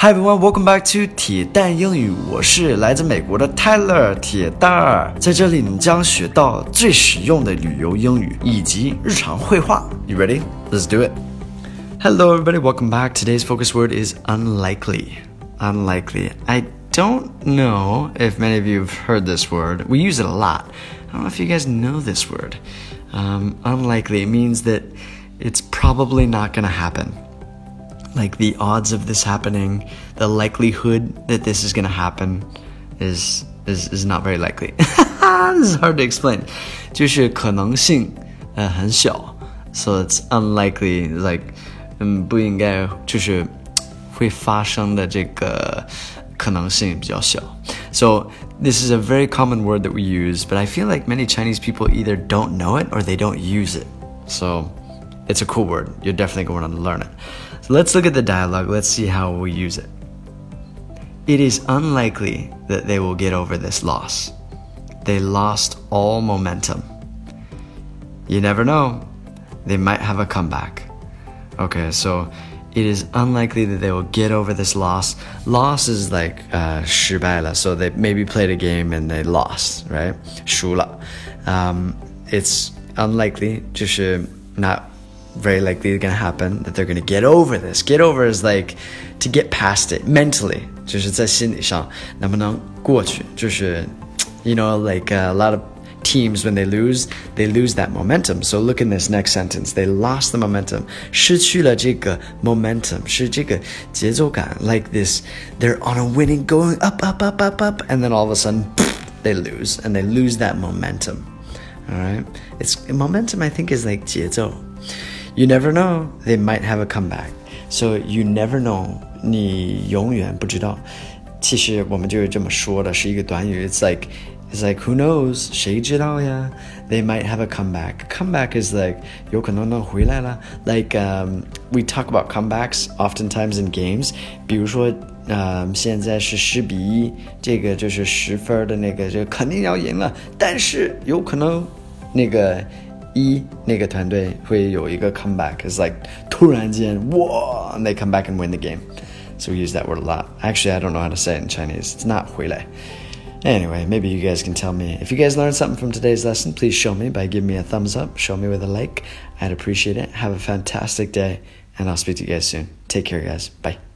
Hi everyone, welcome back to 铁蛋英语。我是来自美国的 Tyler 铁蛋儿，在这里你将学到最实用的旅游英语以及日常会话。You ready? Let's do it. Hello everybody, welcome back. Today's focus word is unlikely. Unlikely. I don't know if many of you have heard this word. We use it a lot. I don't know if you guys know this word. Um, unlikely means that it's probably not going to happen like the odds of this happening, the likelihood that this is gonna happen is is is not very likely. this is hard to explain. 就是可能性呃很小，so it's unlikely like 嗯不应该就是会发生的这个可能性比较小。So this is a very common word that we use, but I feel like many Chinese people either don't know it or they don't use it. So it's a cool word. You're definitely going to learn it. So let's look at the dialogue. Let's see how we use it. It is unlikely that they will get over this loss. They lost all momentum. You never know. They might have a comeback. Okay, so it is unlikely that they will get over this loss. Loss is like uh, 失败了, so they maybe played a game and they lost, right? 输了. Um, it's unlikely, 就是 not very likely going to happen that they're going to get over this. Get over is like to get past it mentally. 就是在心理上能不能过去，就是 you know like uh, a lot of teams when they lose they lose that momentum so look in this next sentence they lost the momentum 失去了这个 momentum 是这个节奏感 like this they're on a winning going up up up up up and then all of a sudden they lose and they lose that momentum all right it's momentum i think is like 节奏 you never know, they might have a comeback. So you never know，你永远不知道。其实我们就是这么说的，是一个短语。It's like it's like who knows？谁知道呀？They might have a comeback. Comeback is like 有可能能回来了。Like um, we talk about comebacks oftentimes in games. 比如说，呃，现在是十比一，这个就是十分的那个，就肯定要赢了。但是有可能那个。 一那个团队会有一个 comeback，is like 突然间哇，and they come back and win the game。So we use that word a lot. Actually, I don't know how to say it in Chinese. It's not 回来。Anyway, maybe you guys can tell me. If you guys learned something from today's lesson, please show me by giving me a thumbs up, show me with a like. I'd appreciate it. Have a fantastic day, and I'll speak to you guys soon. Take care, guys. Bye.